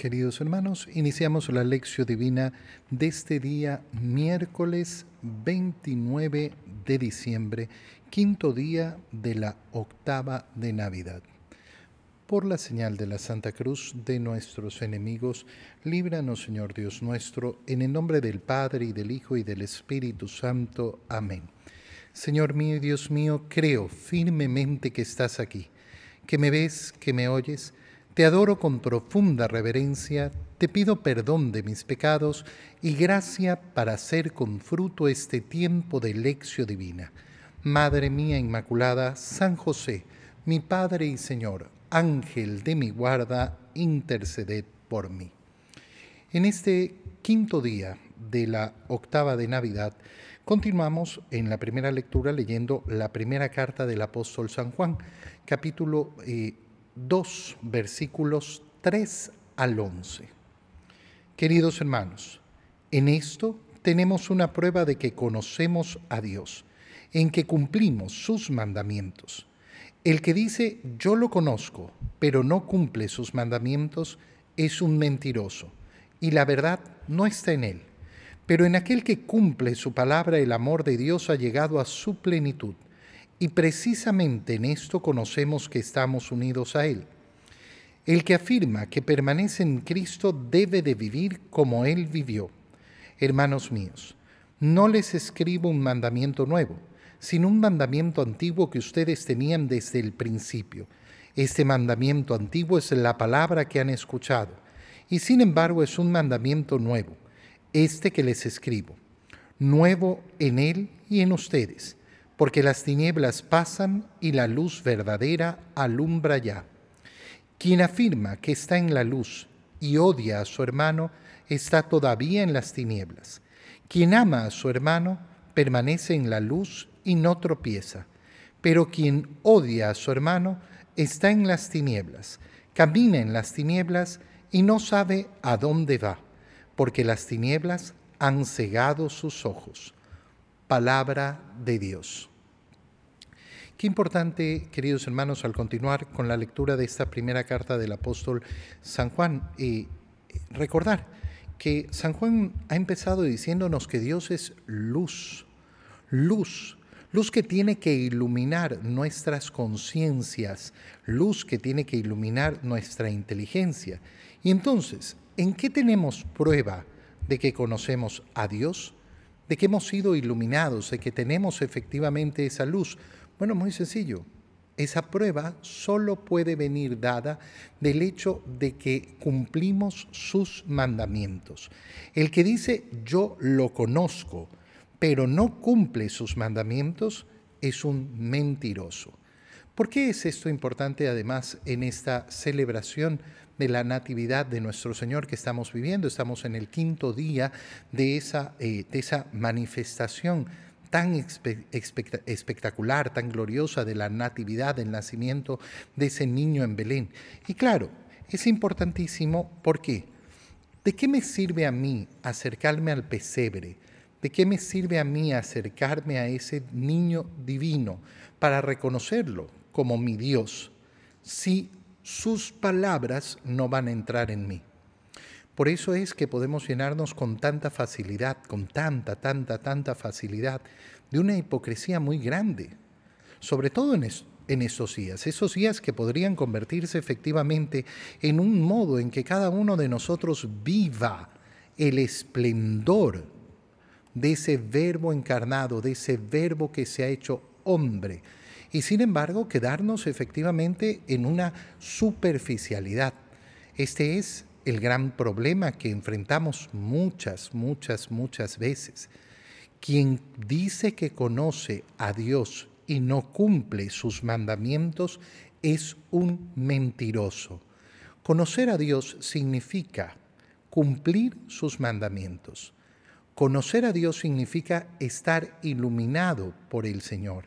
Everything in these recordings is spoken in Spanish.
Queridos hermanos, iniciamos la lección divina de este día, miércoles 29 de diciembre, quinto día de la octava de Navidad. Por la señal de la Santa Cruz de nuestros enemigos, líbranos, Señor Dios nuestro, en el nombre del Padre y del Hijo y del Espíritu Santo. Amén. Señor mío y Dios mío, creo firmemente que estás aquí, que me ves, que me oyes te adoro con profunda reverencia, te pido perdón de mis pecados y gracia para hacer con fruto este tiempo de lección divina. Madre mía Inmaculada, San José, mi Padre y Señor, Ángel de mi guarda, interceded por mí. En este quinto día de la octava de Navidad, continuamos en la primera lectura leyendo la primera carta del apóstol San Juan, capítulo eh, 2, versículos 3 al 11. Queridos hermanos, en esto tenemos una prueba de que conocemos a Dios, en que cumplimos sus mandamientos. El que dice yo lo conozco, pero no cumple sus mandamientos, es un mentiroso, y la verdad no está en él. Pero en aquel que cumple su palabra, el amor de Dios ha llegado a su plenitud y precisamente en esto conocemos que estamos unidos a Él. El que afirma que permanece en Cristo debe de vivir como Él vivió. Hermanos míos, no les escribo un mandamiento nuevo, sino un mandamiento antiguo que ustedes tenían desde el principio. Este mandamiento antiguo es la palabra que han escuchado, y sin embargo es un mandamiento nuevo, este que les escribo, nuevo en Él y en ustedes porque las tinieblas pasan y la luz verdadera alumbra ya. Quien afirma que está en la luz y odia a su hermano, está todavía en las tinieblas. Quien ama a su hermano, permanece en la luz y no tropieza. Pero quien odia a su hermano, está en las tinieblas, camina en las tinieblas y no sabe a dónde va, porque las tinieblas han cegado sus ojos. Palabra de Dios. Qué importante, queridos hermanos, al continuar con la lectura de esta primera carta del apóstol San Juan, y recordar que San Juan ha empezado diciéndonos que Dios es luz, luz, luz que tiene que iluminar nuestras conciencias, luz que tiene que iluminar nuestra inteligencia. Y entonces, ¿en qué tenemos prueba de que conocemos a Dios? De que hemos sido iluminados, de que tenemos efectivamente esa luz bueno, muy sencillo. Esa prueba solo puede venir dada del hecho de que cumplimos sus mandamientos. El que dice yo lo conozco, pero no cumple sus mandamientos, es un mentiroso. ¿Por qué es esto importante además en esta celebración de la Natividad de nuestro Señor que estamos viviendo? Estamos en el quinto día de esa, eh, de esa manifestación tan espectacular, tan gloriosa de la natividad, del nacimiento de ese niño en Belén. Y claro, es importantísimo, ¿por qué? ¿De qué me sirve a mí acercarme al pesebre? ¿De qué me sirve a mí acercarme a ese niño divino para reconocerlo como mi Dios si sus palabras no van a entrar en mí? Por eso es que podemos llenarnos con tanta facilidad, con tanta, tanta, tanta facilidad, de una hipocresía muy grande, sobre todo en, esos días, esos días que podrían convertirse efectivamente en un modo en que cada uno de nosotros viva el esplendor de ese verbo encarnado, de ese verbo que se ha hecho hombre, y sin embargo quedarnos efectivamente en una superficialidad. Este es el gran problema que enfrentamos muchas, muchas, muchas veces. Quien dice que conoce a Dios y no cumple sus mandamientos es un mentiroso. Conocer a Dios significa cumplir sus mandamientos. Conocer a Dios significa estar iluminado por el Señor.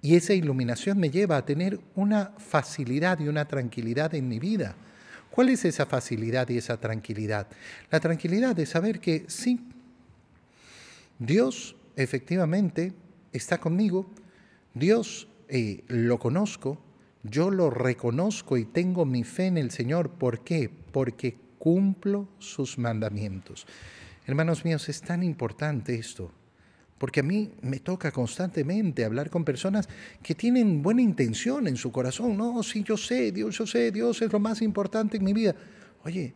Y esa iluminación me lleva a tener una facilidad y una tranquilidad en mi vida ¿Cuál es esa facilidad y esa tranquilidad? La tranquilidad de saber que sí, Dios efectivamente está conmigo, Dios eh, lo conozco, yo lo reconozco y tengo mi fe en el Señor. ¿Por qué? Porque cumplo sus mandamientos. Hermanos míos, es tan importante esto, porque a mí me toca constantemente hablar con personas que tienen buena intención en su corazón. No, sí, yo sé, Dios, yo sé, Dios es lo más importante en mi vida. Oye,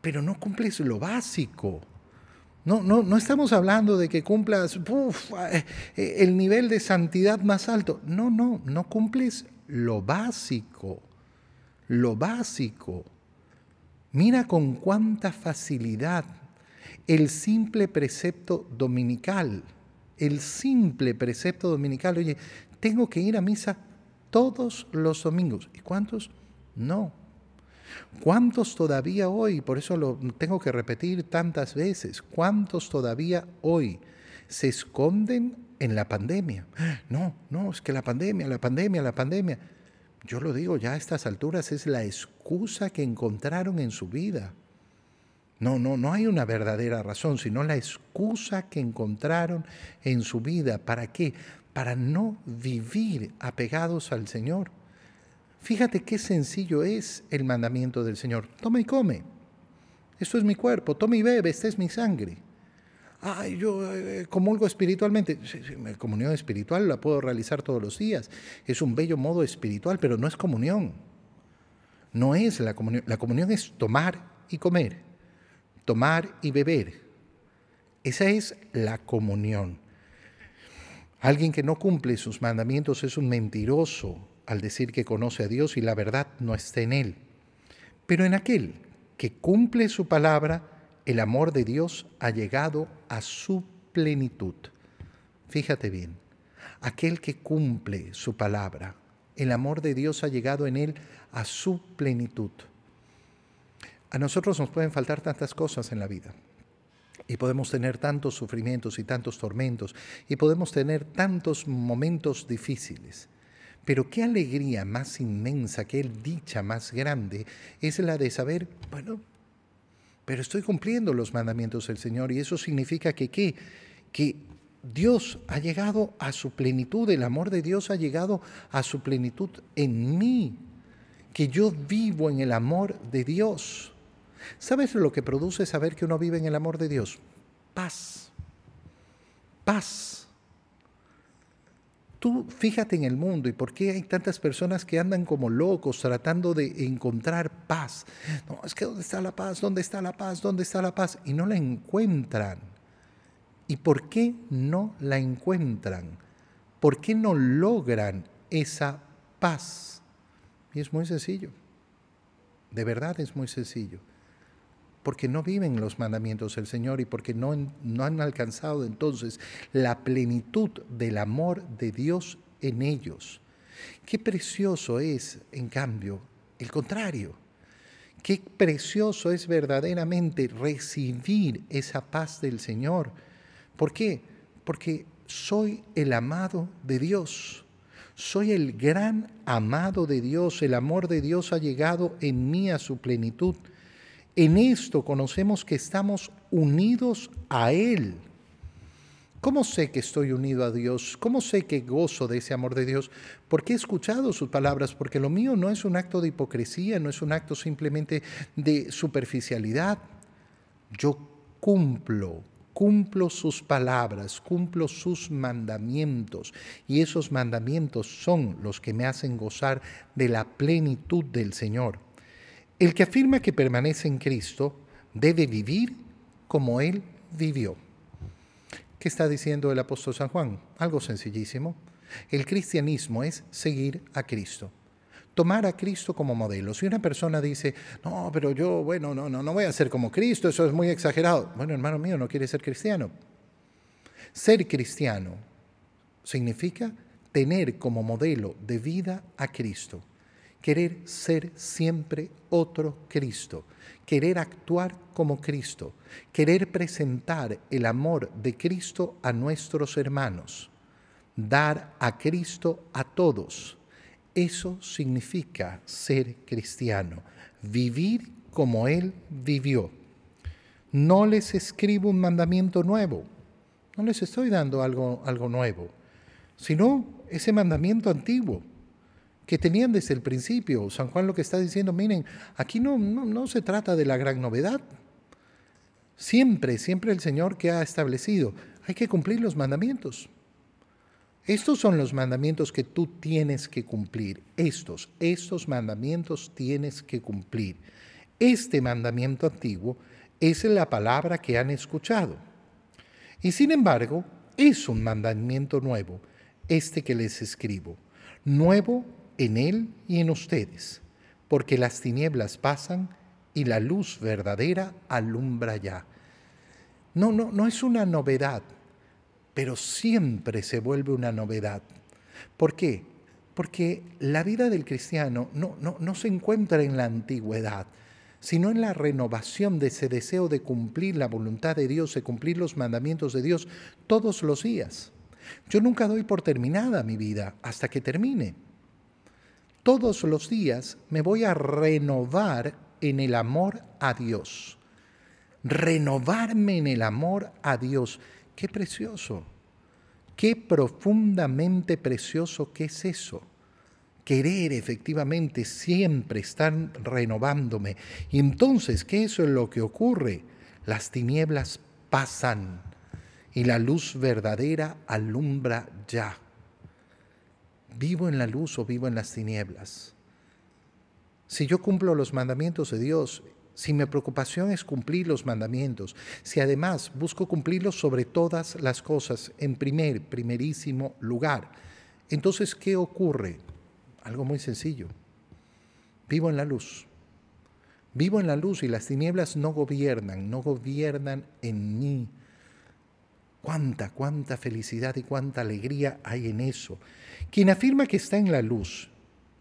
pero no cumples lo básico. No, no, no estamos hablando de que cumplas eh, eh, el nivel de santidad más alto. No, no, no cumples lo básico. Lo básico. Mira con cuánta facilidad el simple precepto dominical, el simple precepto dominical, oye, tengo que ir a misa todos los domingos. ¿Y cuántos? No. ¿Cuántos todavía hoy, por eso lo tengo que repetir tantas veces, cuántos todavía hoy se esconden en la pandemia? No, no, es que la pandemia, la pandemia, la pandemia. Yo lo digo ya a estas alturas, es la excusa que encontraron en su vida. No, no, no hay una verdadera razón, sino la excusa que encontraron en su vida. ¿Para qué? Para no vivir apegados al Señor. Fíjate qué sencillo es el mandamiento del Señor. Toma y come. Esto es mi cuerpo. Toma y bebe. Esta es mi sangre. Ay, yo eh, comulgo espiritualmente. La comunión espiritual la puedo realizar todos los días. Es un bello modo espiritual, pero no es comunión. No es la comunión. La comunión es tomar y comer. Tomar y beber. Esa es la comunión. Alguien que no cumple sus mandamientos es un mentiroso, al decir que conoce a Dios y la verdad no está en él. Pero en aquel que cumple su palabra, el amor de Dios ha llegado a su plenitud. Fíjate bien, aquel que cumple su palabra, el amor de Dios ha llegado en él a su plenitud. A nosotros nos pueden faltar tantas cosas en la vida. Y podemos tener tantos sufrimientos y tantos tormentos. Y podemos tener tantos momentos difíciles. Pero qué alegría más inmensa, qué dicha más grande es la de saber, bueno, pero estoy cumpliendo los mandamientos del Señor y eso significa que qué? Que Dios ha llegado a su plenitud, el amor de Dios ha llegado a su plenitud en mí, que yo vivo en el amor de Dios. ¿Sabes lo que produce saber que uno vive en el amor de Dios? Paz. Paz tú fíjate en el mundo y por qué hay tantas personas que andan como locos tratando de encontrar paz. No, es que ¿dónde está la paz? ¿Dónde está la paz? ¿Dónde está la paz? Y no la encuentran. ¿Y por qué no la encuentran? ¿Por qué no logran esa paz? Y es muy sencillo. De verdad es muy sencillo porque no viven los mandamientos del Señor y porque no, no han alcanzado entonces la plenitud del amor de Dios en ellos. Qué precioso es, en cambio, el contrario. Qué precioso es verdaderamente recibir esa paz del Señor. ¿Por qué? Porque soy el amado de Dios. Soy el gran amado de Dios. El amor de Dios ha llegado en mí a su plenitud. En esto conocemos que estamos unidos a Él. ¿Cómo sé que estoy unido a Dios? ¿Cómo sé que gozo de ese amor de Dios? Porque he escuchado sus palabras, porque lo mío no es un acto de hipocresía, no es un acto simplemente de superficialidad. Yo cumplo, cumplo sus palabras, cumplo sus mandamientos, y esos mandamientos son los que me hacen gozar de la plenitud del Señor. El que afirma que permanece en Cristo debe vivir como Él vivió. ¿Qué está diciendo el apóstol San Juan? Algo sencillísimo. El cristianismo es seguir a Cristo. Tomar a Cristo como modelo. Si una persona dice, no, pero yo, bueno, no, no, no voy a ser como Cristo, eso es muy exagerado. Bueno, hermano mío, no quiere ser cristiano. Ser cristiano significa tener como modelo de vida a Cristo querer ser siempre otro Cristo, querer actuar como Cristo, querer presentar el amor de Cristo a nuestros hermanos, dar a Cristo a todos. Eso significa ser cristiano, vivir como Él vivió. No les escribo un mandamiento nuevo, no les estoy dando algo, algo nuevo, sino ese mandamiento antiguo que tenían desde el principio. San Juan lo que está diciendo, miren, aquí no, no, se trata de la gran novedad. Siempre, siempre el Señor que ha establecido, hay que cumplir los mandamientos. Estos son los mandamientos que tú tienes que cumplir. Estos, estos mandamientos tienes que cumplir. Este mandamiento antiguo es la palabra que han escuchado. Y sin embargo, es un mandamiento nuevo, este que les escribo. Nuevo en Él y en ustedes, porque las tinieblas pasan y la luz verdadera alumbra ya. No, no, no es una novedad, pero siempre se vuelve una novedad. ¿Por qué? Porque la vida del cristiano no, no, no se encuentra en la antigüedad, sino en la renovación de ese deseo de cumplir la voluntad de Dios, de cumplir los mandamientos de Dios todos los días. Yo nunca doy por terminada mi vida hasta que termine todos los días me voy a renovar en el amor a Dios. Renovarme en el amor a Dios. Qué precioso. Qué profundamente precioso que es eso. Querer efectivamente siempre estar renovándome. Y entonces, ¿qué es lo que ocurre? Las tinieblas pasan y la luz verdadera alumbra ya. ¿Vivo en la luz o vivo en las tinieblas? Si yo cumplo los mandamientos de Dios, si mi preocupación es cumplir los mandamientos, si además busco cumplirlos sobre todas las cosas en primer, primerísimo lugar, entonces, ¿qué ocurre? Algo muy sencillo. Vivo en la luz. Vivo en la luz y las tinieblas no gobiernan, no gobiernan en mí. Cuánta, cuánta felicidad y cuánta alegría hay en eso. Quien afirma que está en la luz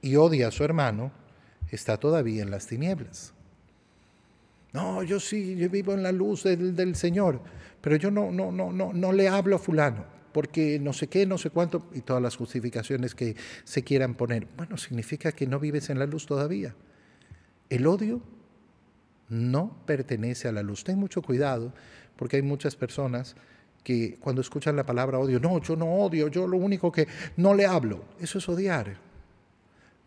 y odia a su hermano, está todavía en las tinieblas. No, yo sí, yo vivo en la luz del, Señor, pero yo no, no, no, no, no le hablo a fulano, porque no sé qué, no sé cuánto, y todas las justificaciones que se quieran poner. Bueno, significa que no vives en la luz todavía. El odio no pertenece a la luz. Ten mucho cuidado, porque hay muchas personas que cuando escuchan la palabra odio, no, yo no odio, yo lo único que no le hablo, eso es odiar.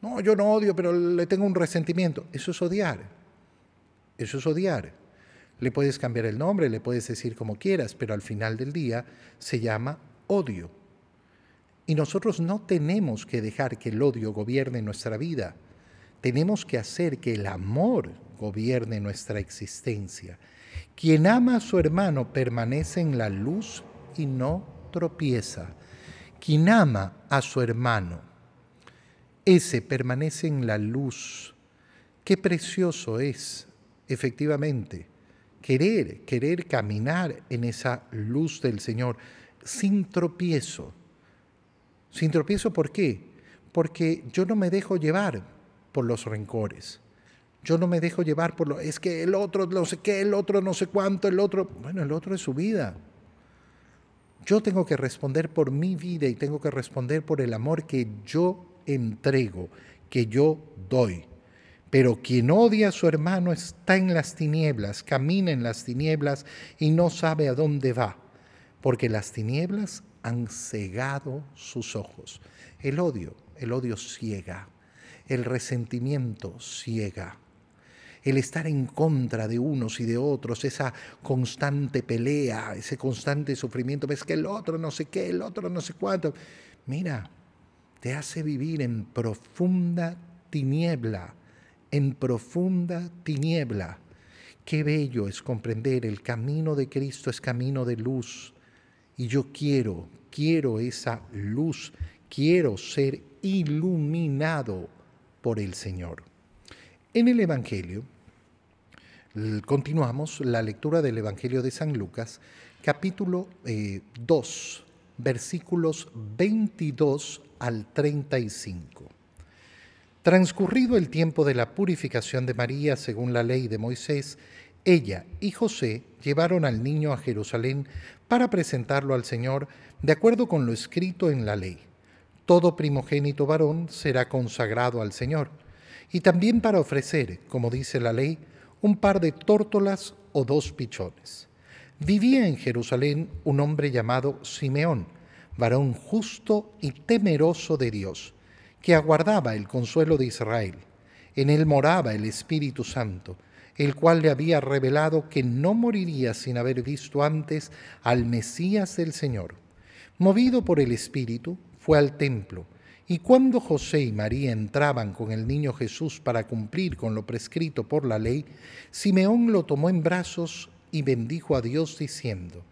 No, yo no odio, pero le tengo un resentimiento, eso es odiar. Eso es odiar. Le puedes cambiar el nombre, le puedes decir como quieras, pero al final del día se llama odio. Y nosotros no tenemos que dejar que el odio gobierne nuestra vida. Tenemos que hacer que el amor gobierne nuestra existencia. Quien ama a su hermano permanece en la luz y no tropieza. Quien ama a su hermano, ese permanece en la luz. Qué precioso es, efectivamente, querer, querer caminar en esa luz del Señor sin tropiezo. Sin tropiezo, ¿por qué? Porque yo no me dejo llevar por los rencores yo no me dejo llevar por lo, es que el otro no sé qué, el otro no sé cuánto, el otro, bueno, el otro es su vida. Yo tengo que responder por mi vida y tengo que responder por el amor que yo entrego, que yo doy. Pero quien odia a su hermano está en las tinieblas, camina en las tinieblas y no sabe a dónde va, porque las tinieblas han cegado sus ojos. El odio, el odio ciega, el resentimiento ciega el estar en contra de unos y de otros, esa constante pelea, ese constante sufrimiento, ves que el otro no sé qué, el otro no sé cuánto. Mira, te hace vivir en profunda tiniebla, en profunda tiniebla. Qué bello es comprender el camino de Cristo es camino de luz. Y yo quiero, quiero esa luz, quiero ser iluminado por el Señor. En el Evangelio Continuamos la lectura del Evangelio de San Lucas, capítulo 2, eh, versículos 22 al 35. Transcurrido el tiempo de la purificación de María según la ley de Moisés, ella y José llevaron al niño a Jerusalén para presentarlo al Señor de acuerdo con lo escrito en la ley. Todo primogénito varón será consagrado al Señor, y también para ofrecer, como dice la ley, un par de tórtolas o dos pichones. Vivía en Jerusalén un hombre llamado Simeón, varón justo y temeroso de Dios, que aguardaba el consuelo de Israel. En él moraba el Espíritu Santo, el cual le había revelado que no moriría sin haber visto antes al Mesías del Señor. Movido por el Espíritu, fue al templo, y cuando José y María entraban con el niño Jesús para cumplir con lo prescrito por la ley, Simeón lo tomó en brazos y bendijo a Dios diciendo,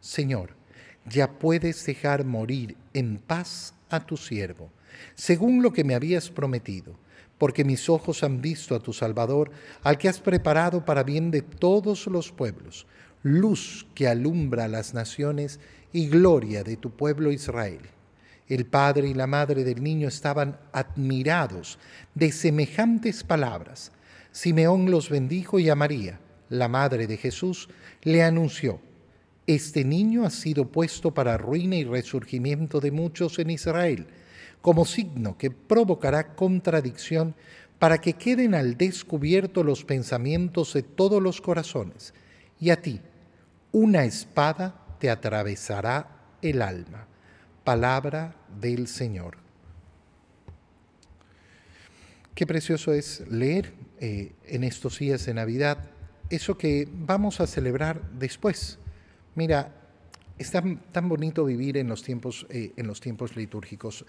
Señor, ya puedes dejar morir en paz a tu siervo, según lo que me habías prometido, porque mis ojos han visto a tu Salvador, al que has preparado para bien de todos los pueblos, luz que alumbra a las naciones y gloria de tu pueblo Israel. El padre y la madre del niño estaban admirados de semejantes palabras. Simeón los bendijo y a María, la madre de Jesús, le anunció, Este niño ha sido puesto para ruina y resurgimiento de muchos en Israel, como signo que provocará contradicción para que queden al descubierto los pensamientos de todos los corazones. Y a ti, una espada te atravesará el alma. Palabra del Señor. Qué precioso es leer eh, en estos días de Navidad eso que vamos a celebrar después. Mira, es tan, bonito vivir en los, tiempos, eh, en los tiempos litúrgicos.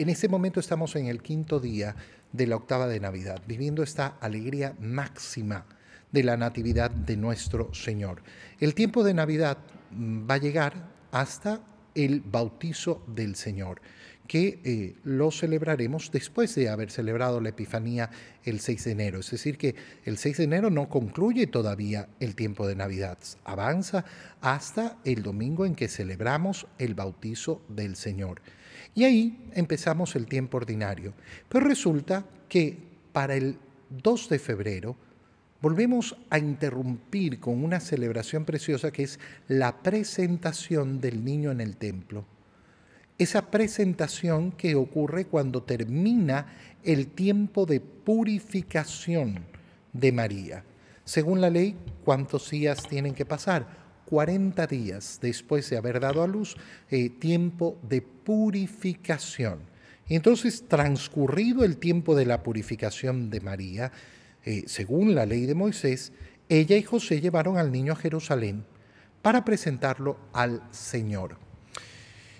En este momento estamos en el quinto día de la octava de Navidad, viviendo esta alegría máxima de la Natividad de nuestro Señor. El tiempo de Navidad mm, va a llegar hasta el bautizo del Señor, que eh, lo celebraremos después de haber celebrado la Epifanía el 6 de enero. Es decir, que el 6 de enero no concluye todavía el tiempo de Navidad, avanza hasta el domingo en que celebramos el bautizo del Señor. Y ahí empezamos el tiempo ordinario. Pero resulta que para el 2 de febrero, volvemos a interrumpir con una celebración preciosa que es la presentación del niño en el templo. Esa presentación que ocurre cuando termina el tiempo de purificación de María. Según la ley, ¿cuántos días tienen que pasar? 40 días después de haber dado a luz, eh, tiempo de purificación. Entonces, transcurrido el tiempo de la purificación de María, eh, según la ley de Moisés, ella y José llevaron al niño a Jerusalén para presentarlo al Señor.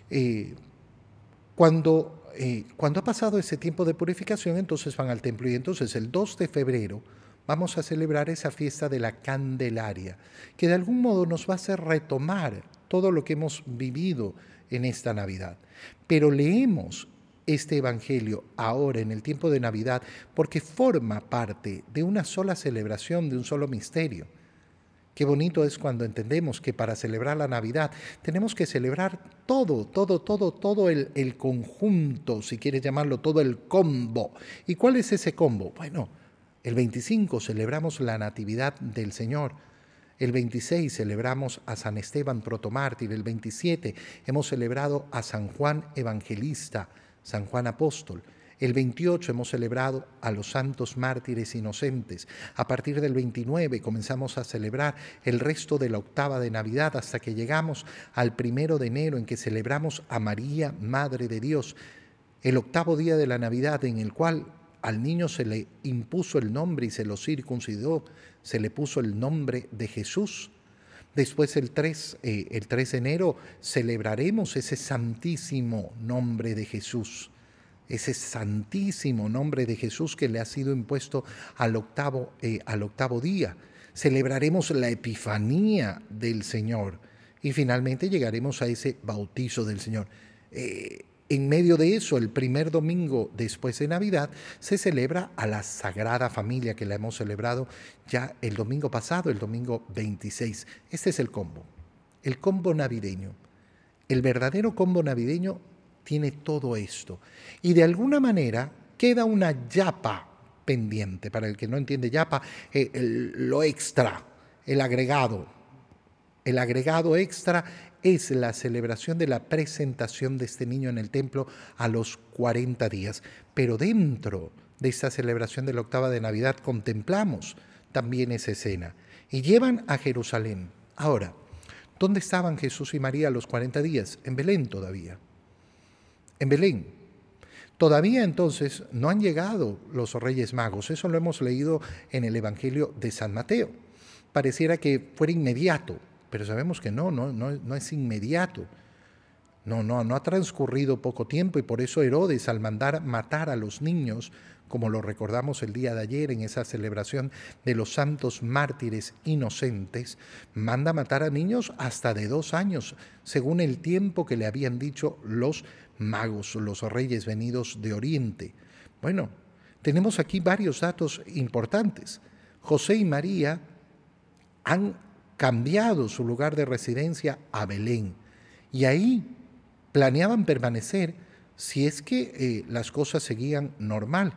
Eh, cuando, eh, cuando ha pasado ese tiempo de purificación, entonces van al templo y entonces el 2 de febrero vamos a celebrar esa fiesta de la Candelaria, que de algún modo nos va a hacer retomar todo lo que hemos vivido en esta Navidad. Pero leemos este Evangelio ahora en el tiempo de Navidad porque forma parte de una sola celebración, de un solo misterio. Qué bonito es cuando entendemos que para celebrar la Navidad tenemos que celebrar todo, todo, todo, todo el, el, conjunto, si quieres llamarlo, todo el combo. ¿Y cuál es ese combo? Bueno, el 25 celebramos la Natividad del Señor. El 26 celebramos a San Esteban protomártir. El 27 hemos celebrado a San Juan Evangelista. San Juan Apóstol. El 28 hemos celebrado a los santos mártires inocentes. A partir del 29 comenzamos a celebrar el resto de la octava de Navidad hasta que llegamos al primero de enero en que celebramos a María, Madre de Dios, el octavo día de la Navidad en el cual al niño se le impuso el nombre y se lo circuncidó, se le puso el nombre de Jesús. Después el 3, eh, el 3 de enero celebraremos ese santísimo nombre de Jesús, ese santísimo nombre de Jesús que le ha sido impuesto al octavo, eh, al octavo día. Celebraremos la Epifanía del Señor y finalmente llegaremos a ese bautizo del Señor. Eh, en medio de eso, el primer domingo después de Navidad, se celebra a la Sagrada Familia, que la hemos celebrado ya el domingo pasado, el domingo 26. Este es el combo, el combo navideño. El verdadero combo navideño tiene todo esto. Y de alguna manera queda una yapa pendiente. Para el que no entiende yapa, eh, lo extra, el agregado. El agregado extra es la celebración de la presentación de este niño en el templo a los 40 días. Pero dentro de esta celebración de la octava de Navidad contemplamos también esa escena. Y llevan a Jerusalén. Ahora, ¿dónde estaban Jesús y María a los 40 días? En Belén todavía. En Belén. Todavía entonces no han llegado los reyes magos, eso lo hemos leído en el Evangelio de San Mateo. Pareciera que fuera inmediato, pero sabemos que no, no, no, no es inmediato. No, no, no ha transcurrido poco tiempo y por eso Herodes, al mandar matar a los niños, como lo recordamos el día de ayer en esa celebración de los santos mártires inocentes, manda matar a niños hasta de dos años, según el tiempo que le habían dicho los magos, los reyes venidos de Oriente. Bueno, tenemos aquí varios datos importantes. José y María han cambiado su lugar de residencia a Belén y ahí planeaban permanecer si es que eh, las cosas seguían normal.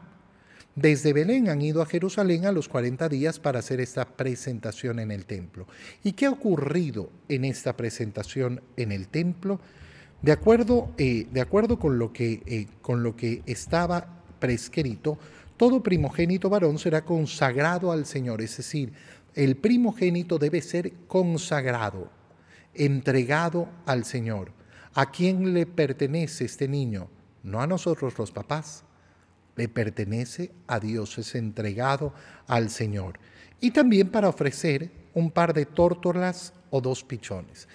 Desde Belén han ido a Jerusalén a los 40 días para hacer esta presentación en el templo. ¿Y qué ha ocurrido en esta presentación en el templo? De acuerdo, eh, de acuerdo con, lo que, eh, con lo que estaba prescrito, todo primogénito varón será consagrado al Señor, es decir, el primogénito debe ser consagrado, entregado al Señor. ¿A quién le pertenece este niño? No a nosotros los papás, le pertenece a Dios, es entregado al Señor. Y también para ofrecer un par de tórtolas o dos pichones.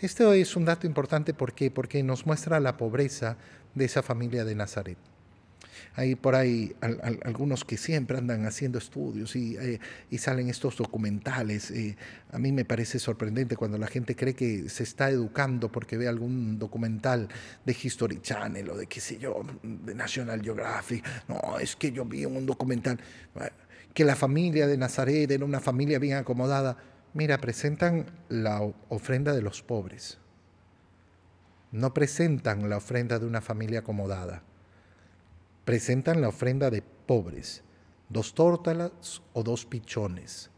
Esto es un dato importante ¿por porque nos muestra la pobreza de esa familia de Nazaret. Hay por ahí algunos que siempre andan haciendo estudios y, eh, salen estos documentales. Eh, a mí me parece sorprendente cuando la gente cree que se está educando porque ve algún documental de History Channel o de qué sé yo, de National Geographic. No, es que yo vi un documental que la familia de Nazaret era una familia bien acomodada. Mira, presentan la ofrenda de los pobres. No presentan la ofrenda de una familia acomodada presentan la ofrenda de pobres, dos tórtalas o dos pichones.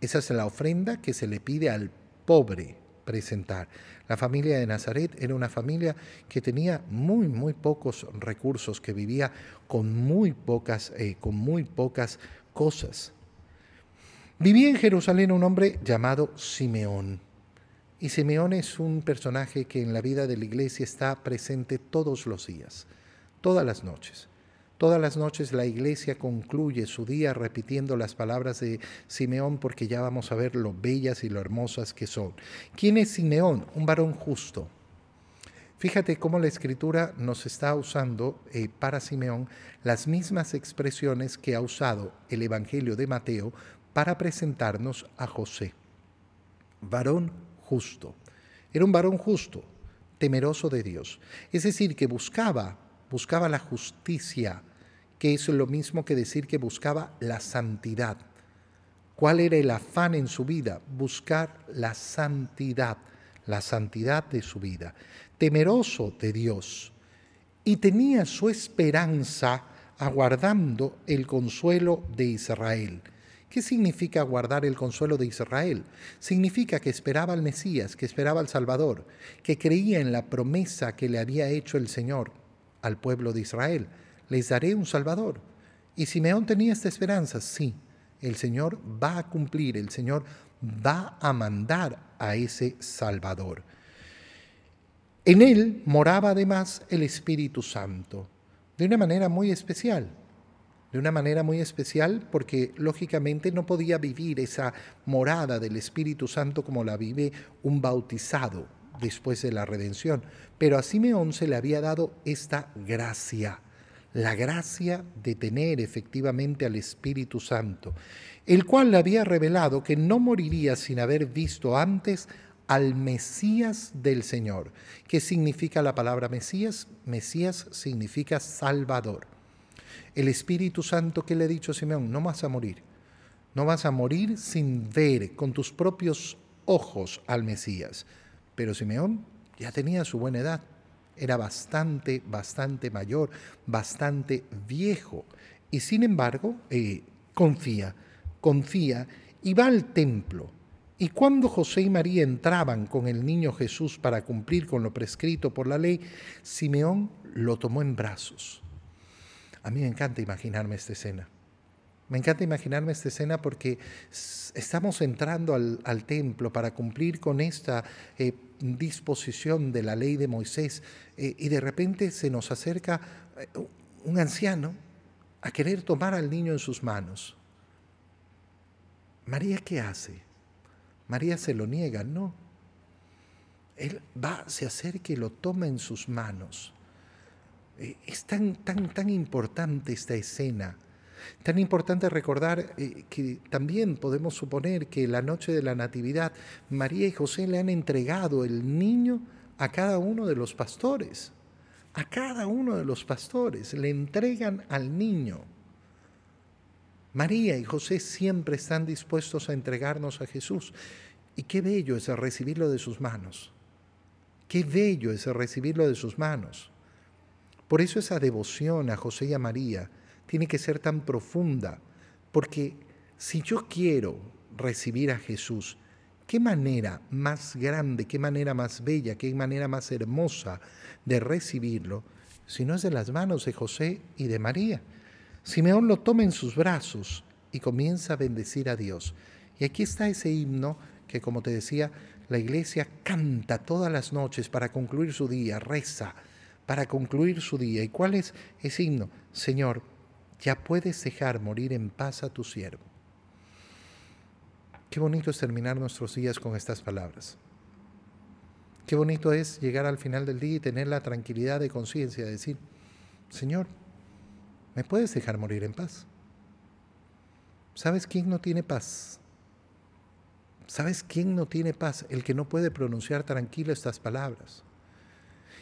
Esa es la ofrenda que se le pide al pobre presentar. La familia de Nazaret era una familia que tenía muy, muy pocos recursos, que vivía con muy pocas, eh, con muy pocas cosas. Vivía en Jerusalén un hombre llamado Simeón. Y Simeón es un personaje que en la vida de la iglesia está presente todos los días todas las noches. Todas las noches la iglesia concluye su día repitiendo las palabras de Simeón porque ya vamos a ver lo bellas y lo hermosas que son. ¿Quién es Simeón? Un varón justo. Fíjate cómo la escritura nos está usando eh, para Simeón las mismas expresiones que ha usado el Evangelio de Mateo para presentarnos a José. Varón justo. Era un varón justo, temeroso de Dios. Es decir, que buscaba buscaba la justicia, que es lo mismo que decir que buscaba la santidad. ¿Cuál era el afán en su vida? Buscar la santidad, la santidad de su vida. Temeroso de Dios. Y tenía su esperanza aguardando el consuelo de Israel. ¿Qué significa guardar el consuelo de Israel? Significa que esperaba al Mesías, que esperaba al Salvador, que creía en la promesa que le había hecho el Señor al pueblo de Israel. Les daré un Salvador. Y Simeón tenía esta esperanza, sí, el Señor va a cumplir, el Señor va a mandar a ese Salvador. En él moraba además el Espíritu Santo, de una manera muy especial, de una manera muy especial porque lógicamente no podía vivir esa morada del Espíritu Santo como la vive un bautizado, después de la redención. Pero a Simeón se le había dado esta gracia, la gracia de tener efectivamente al Espíritu Santo, el cual le había revelado que no moriría sin haber visto antes al Mesías del Señor. ¿Qué significa la palabra Mesías? Mesías significa Salvador. El Espíritu Santo que le ha dicho a Simeón, no vas a morir. No vas a morir sin ver con tus propios ojos al Mesías. Pero Simeón ya tenía su buena edad, era bastante, bastante mayor, bastante viejo. Y sin embargo, eh, confía, confía y va al templo. Y cuando José y María entraban con el niño Jesús para cumplir con lo prescrito por la ley, Simeón lo tomó en brazos. A mí me encanta imaginarme esta escena. Me encanta imaginarme esta escena porque estamos entrando al, templo para cumplir con esta eh, disposición de la ley de Moisés eh, y de repente se nos acerca eh, un anciano a querer tomar al niño en sus manos. María, ¿qué hace? María se lo niega, no. Él va, se acerca y lo toma en sus manos. Es tan, tan, tan importante esta escena. Tan importante recordar eh, que también podemos suponer que la noche de la Natividad, María y José le han entregado el niño a cada uno de los pastores. A cada uno de los pastores le entregan al niño. María y José siempre están dispuestos a entregarnos a Jesús. Y qué bello es recibirlo de sus manos. Qué bello es recibirlo de sus manos. Por eso esa devoción a José y a María tiene que ser tan profunda, porque si yo quiero recibir a Jesús, qué manera más grande, qué manera más bella, qué manera más hermosa de recibirlo, si no es de las manos de José y de María. Simeón lo toma en sus brazos y comienza a bendecir a Dios. Y aquí está ese himno que, como te decía, la iglesia canta todas las noches para concluir su día, reza para concluir su día. ¿Y cuál es ese himno? Señor, ya puedes dejar morir en paz a tu siervo. Qué bonito es terminar nuestros días con estas palabras. Qué bonito es llegar al final del día y tener la tranquilidad de conciencia de decir, Señor, ¿me puedes dejar morir en paz? ¿Sabes quién no tiene paz? ¿Sabes quién no tiene paz? El que no puede pronunciar tranquilo estas palabras.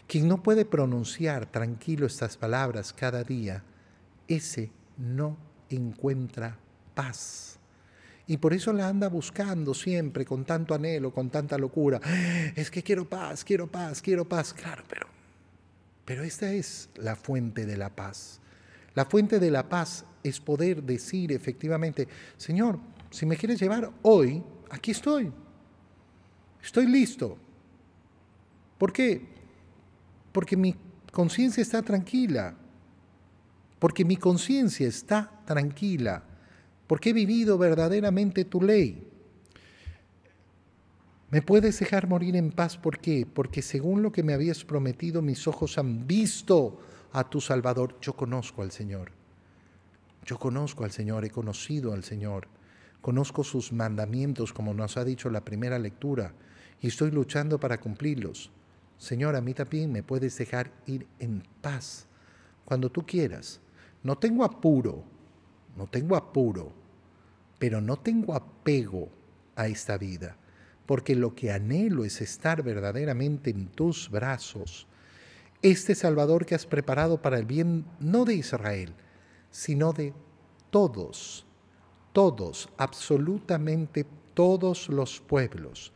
Quien no puede pronunciar tranquilo estas palabras cada día, ese no encuentra paz. Y por eso la anda buscando siempre con tanto anhelo, con tanta locura. Es que quiero paz, quiero paz, quiero paz. Claro, pero, pero esta es la fuente de la paz. La fuente de la paz es poder decir efectivamente, Señor, si me quieres llevar hoy, aquí estoy. Estoy listo. ¿Por qué? Porque mi conciencia está tranquila. Porque mi conciencia está tranquila. Porque he vivido verdaderamente tu ley. ¿Me puedes dejar morir en paz? ¿Por qué? Porque según lo que me habías prometido, mis ojos han visto a tu Salvador. Yo conozco al Señor. Yo conozco al Señor, he conocido al Señor. Conozco sus mandamientos, como nos ha dicho la primera lectura, y estoy luchando para cumplirlos. Señor, a mí también me puedes dejar ir en paz cuando tú quieras. No tengo apuro, no tengo apuro, pero no tengo apego a esta vida, porque lo que anhelo es estar verdaderamente en tus brazos. Este Salvador que has preparado para el bien no de Israel, sino de todos, todos, absolutamente todos los pueblos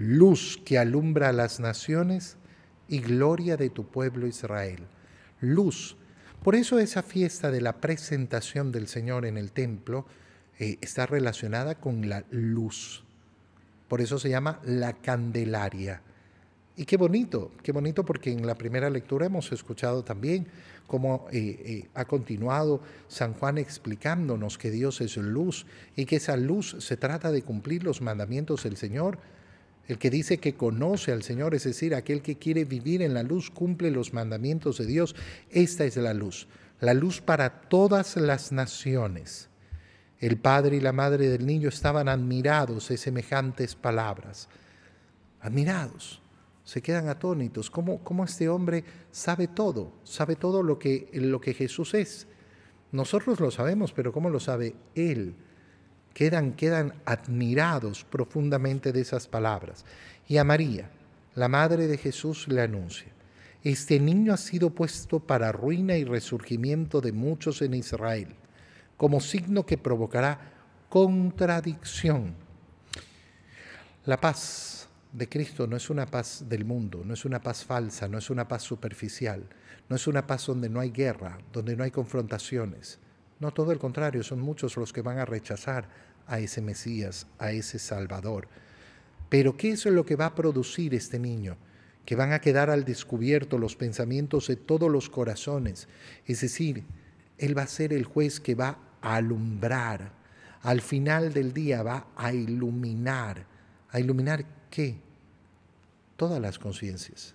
luz que alumbra a las naciones y gloria de tu pueblo Israel. Luz. Por eso esa fiesta de la presentación del Señor en el templo eh, está relacionada con la luz. Por eso se llama la Candelaria. Y qué bonito, qué bonito porque en la primera lectura hemos escuchado también cómo eh, eh, ha continuado San Juan explicándonos que Dios es luz y que esa luz se trata de cumplir los mandamientos del Señor el que dice que conoce al Señor, es decir, aquel que quiere vivir en la luz, cumple los mandamientos de Dios. Esta es la luz, la luz para todas las naciones. El padre y la madre del niño estaban admirados de semejantes palabras. Admirados. Se quedan atónitos. ¿Cómo, cómo este hombre sabe todo? Sabe todo lo que, lo que Jesús es. Nosotros lo sabemos, pero ¿cómo lo sabe Él? Quedan, quedan admirados profundamente de esas palabras. Y a María, la madre de Jesús, le anuncia, este niño ha sido puesto para ruina y resurgimiento de muchos en Israel, como signo que provocará contradicción. La paz de Cristo no es una paz del mundo, no es una paz falsa, no es una paz superficial, no es una paz donde no hay guerra, donde no hay confrontaciones no, todo el contrario, son muchos los que van a rechazar a ese Mesías, a ese Salvador. Pero ¿qué es lo que va a producir este niño? Que van a quedar al descubierto los pensamientos de todos los corazones. Es decir, Él va a ser el juez que va a alumbrar. Al final del día va a iluminar. ¿A iluminar qué? Todas las conciencias.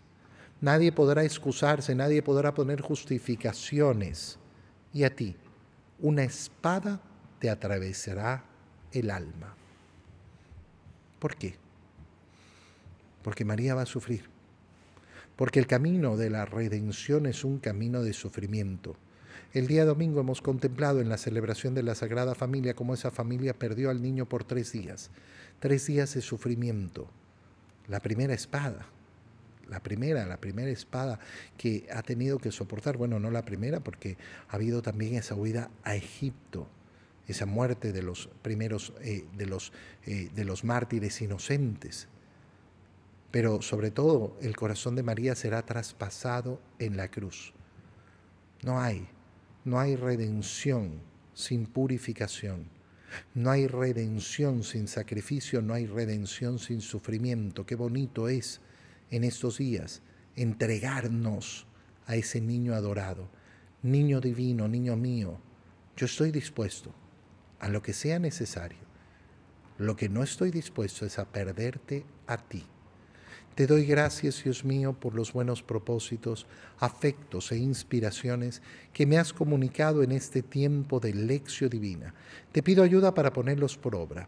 Nadie podrá excusarse, nadie podrá poner justificaciones. Y a ti, una espada te atravesará el alma. ¿Por qué? Porque María va a sufrir. Porque el camino de la redención es un camino de sufrimiento. El día domingo hemos contemplado en la celebración de la Sagrada Familia cómo esa familia perdió al niño por tres días. Tres días de sufrimiento. La primera espada. La primera, la primera espada que ha tenido que soportar. Bueno, no la primera, porque ha habido también esa huida a Egipto esa muerte de los primeros, eh, de, los, eh, de los mártires inocentes. Pero sobre todo el corazón de María será traspasado en la cruz. No hay, no hay redención sin purificación. No hay redención sin sacrificio, no hay redención sin sufrimiento. Qué bonito es en estos días entregarnos a ese niño adorado. Niño divino, niño mío, yo estoy dispuesto a lo que sea necesario. Lo que no estoy dispuesto es a perderte a ti. Te doy gracias, Dios mío, por los buenos propósitos, afectos e inspiraciones que me has comunicado en este tiempo de lección divina. Te pido ayuda para ponerlos por obra.